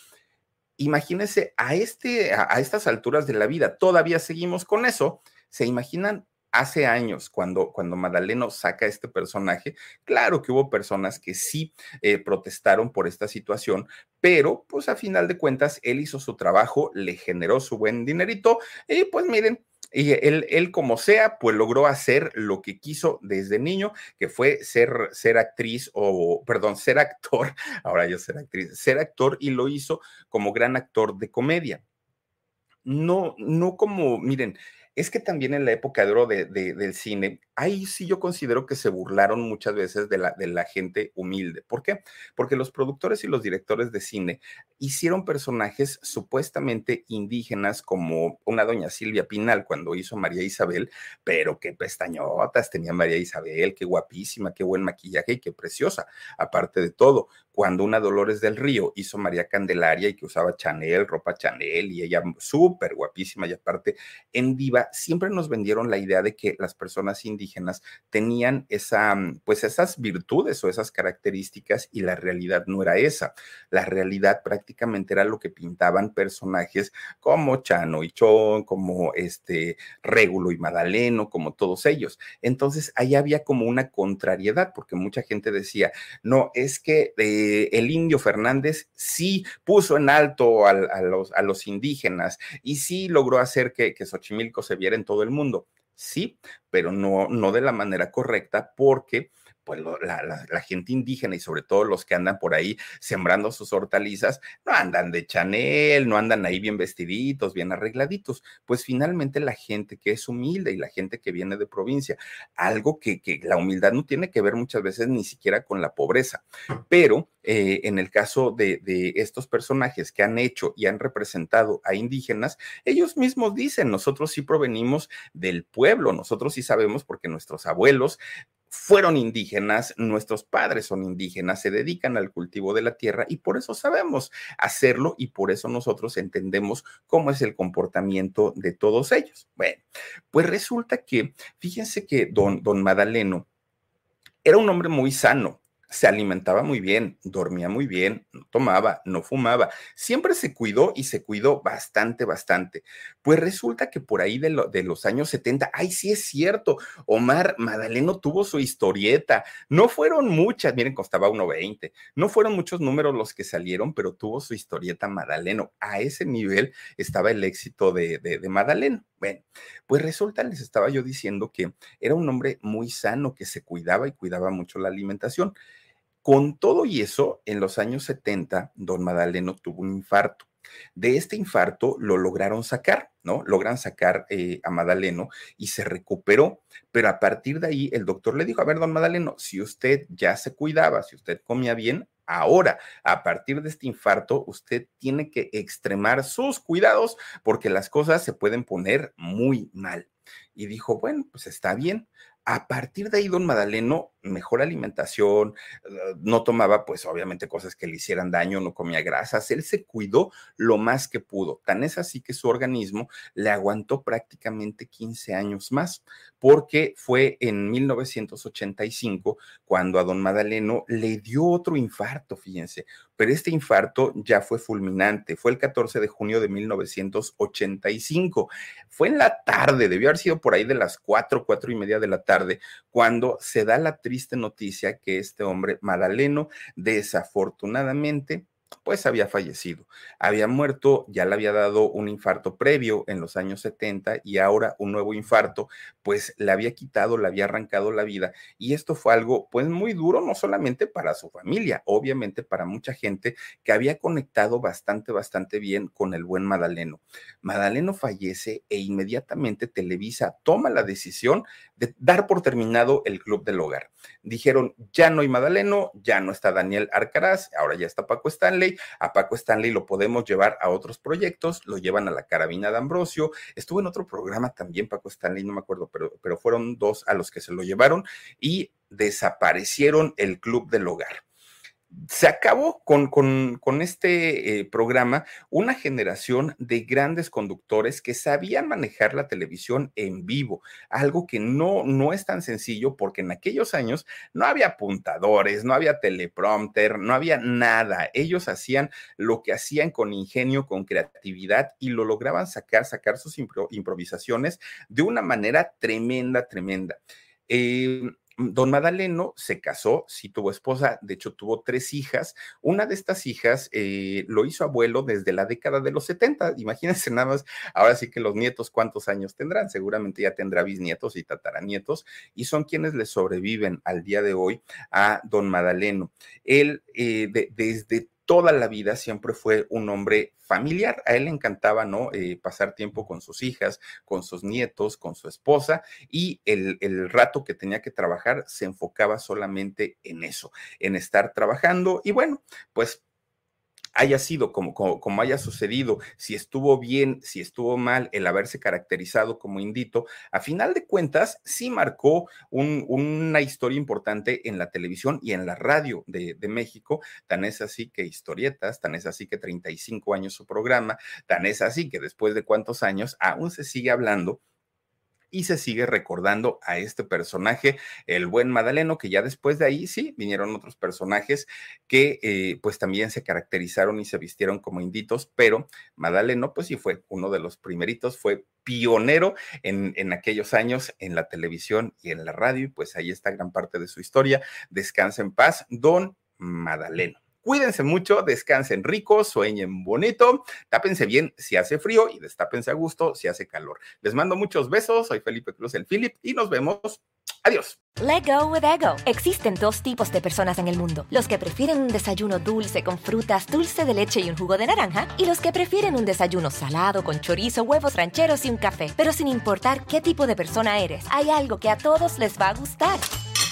Imagínense a, este, a, estas alturas de la vida, todavía seguimos con eso. ¿Se imaginan hace años, cuando, cuando Madaleno saca este personaje, claro que hubo personas que sí eh, protestaron por esta situación, pero pues a final de cuentas él hizo su trabajo, le generó su buen dinerito y pues miren, y él, él, como sea, pues logró hacer lo que quiso desde niño, que fue ser, ser actriz o, perdón, ser actor, [laughs] ahora yo ser actriz, ser actor y lo hizo como gran actor de comedia. No, no como, miren, es que también en la época de oro de, del cine, ahí sí yo considero que se burlaron muchas veces de la, de la gente humilde. ¿Por qué? Porque los productores y los directores de cine hicieron personajes supuestamente indígenas como una doña Silvia Pinal cuando hizo María Isabel, pero qué pestañotas tenía María Isabel, qué guapísima, qué buen maquillaje y qué preciosa, aparte de todo. Cuando una Dolores del Río hizo María Candelaria y que usaba Chanel, ropa Chanel y ella súper guapísima y aparte en diva, siempre nos vendieron la idea de que las personas indígenas tenían esa, pues esas virtudes o esas características y la realidad no era esa. La realidad prácticamente era lo que pintaban personajes como Chano y Chon, como este Régulo y Madaleno, como todos ellos. Entonces ahí había como una contrariedad, porque mucha gente decía, no, es que eh, el indio Fernández sí puso en alto a, los, a los indígenas y sí logró hacer que, que Xochimilco se viera en todo el mundo. Sí, pero no, no de la manera correcta, porque pues la, gente indígena y sobre todo los que andan por ahí sembrando sus hortalizas, no andan de Chanel, no andan ahí bien vestiditos, bien arregladitos. Pues finalmente la gente que es humilde y la gente que viene de provincia, algo que, la humildad no tiene que ver muchas veces ni siquiera con la pobreza, pero eh, en el caso de, de estos personajes que han hecho y han representado a indígenas, ellos mismos dicen, nosotros sí provenimos del pueblo, nosotros sí sabemos porque nuestros abuelos fueron indígenas, nuestros padres son indígenas, se dedican al cultivo de la tierra y por eso sabemos hacerlo y por eso nosotros entendemos cómo es el comportamiento de todos ellos. Bueno, pues resulta que, fíjense que don, don Madaleno era un hombre muy sano, se alimentaba muy bien, dormía muy bien, no tomaba, no fumaba, siempre se cuidó y se cuidó bastante, bastante. Pues resulta que por ahí de, los años 70, ay, sí es cierto, Omar Madaleno tuvo su historieta, no fueron muchas, miren, costaba 1.20, no fueron muchos números los que salieron, pero tuvo su historieta Madaleno. A ese nivel estaba el éxito de, de, de Madaleno. Bueno, pues resulta, les estaba yo diciendo que era un hombre muy sano, que se cuidaba y cuidaba mucho la alimentación. Con todo y eso, en los años 70, don Madaleno tuvo un infarto. De este infarto lo lograron sacar, ¿no? Logran sacar eh, a Madaleno y se recuperó, pero a partir de ahí el doctor le dijo, a ver, don Madaleno, si usted ya se cuidaba, si usted comía bien, ahora, a partir de este infarto, usted tiene que extremar sus cuidados porque las cosas se pueden poner muy mal. Y dijo, bueno, pues está bien. A partir de ahí, don Madaleno, mejor alimentación, eh, no tomaba pues obviamente cosas que le hicieran daño, no comía grasas, él se cuidó lo más que pudo. Tan es así que su organismo le aguantó prácticamente 15 años más, porque fue en 1985 cuando a don Madaleno le dio otro infarto, fíjense, pero este infarto ya fue fulminante, fue el 14 de junio de 1985, fue en la tarde, debió haber sido por ahí de las 4, 4 y media de la tarde, cuando se da la triste noticia que este hombre Madaleno desafortunadamente pues había fallecido. Había muerto, ya le había dado un infarto previo en los años 70 y ahora un nuevo infarto, pues le había quitado, le había arrancado la vida. Y esto fue algo pues muy duro, no solamente para su familia, obviamente para mucha gente que había conectado bastante, bastante bien con el buen Madaleno. Madaleno fallece e inmediatamente Televisa toma la decisión de dar por terminado el Club del Hogar. Dijeron, ya no hay Madaleno, ya no está Daniel Arcaraz, ahora ya está Paco Stanley A Paco Stanley lo podemos llevar a otros proyectos, lo llevan a la carabina de Ambrosio. Estuvo en otro programa también, Paco Stanley, no me acuerdo, pero, pero fueron dos a los que se lo llevaron y desaparecieron el Club del Hogar se acabó con, con, este eh, programa una generación de grandes conductores que sabían manejar la televisión en vivo, algo que no, no es tan sencillo porque en aquellos años no había apuntadores, no había teleprompter, no había nada. Ellos hacían lo que hacían con ingenio, con creatividad y lo lograban sacar, sacar sus improvisaciones de una manera tremenda, tremenda. Eh, Don Madaleno se casó, sí tuvo esposa, de hecho tuvo tres hijas. Una de estas hijas eh, lo hizo abuelo desde la década de los 70. Imagínense nada más, ahora sí que los nietos cuántos años tendrán. Seguramente ya tendrá bisnietos y tataranietos y son quienes le sobreviven al día de hoy a Don Madaleno. Él eh, desde toda la vida siempre fue un hombre familiar. A él le encantaba, ¿no? Eh, pasar tiempo con sus hijas, con sus nietos, con su esposa y el, el, rato que tenía que trabajar se enfocaba solamente en eso, en estar trabajando. Y bueno, pues haya sido como, como, haya sucedido, si estuvo bien, si estuvo mal el haberse caracterizado como indito, a final de cuentas sí marcó una historia importante en la televisión y en la radio de, de, México. Tan es así que historietas, tan es así que 35 años su programa, tan es así que después de cuántos años aún se sigue hablando y se sigue recordando a este personaje, el buen Madaleno, que ya después de ahí sí vinieron otros personajes que eh, pues también se caracterizaron y se vistieron como inditos, pero Madaleno pues sí fue uno de los primeritos, fue pionero en, en, aquellos años en la televisión y en la radio, y pues ahí está gran parte de su historia. Descansa en paz, don Madaleno. Cuídense mucho, descansen rico, sueñen bonito, tápense bien si hace frío y destápense a gusto si hace calor. Les mando muchos besos, soy Felipe Cruz el Philip y nos vemos. Adiós. Let go with ego. Existen dos tipos de personas en el mundo: los que prefieren un desayuno dulce con frutas, dulce de leche y un jugo de naranja, y los que prefieren un desayuno salado con chorizo, huevos rancheros y un café. Pero sin importar qué tipo de persona eres, hay algo que a todos les va a gustar.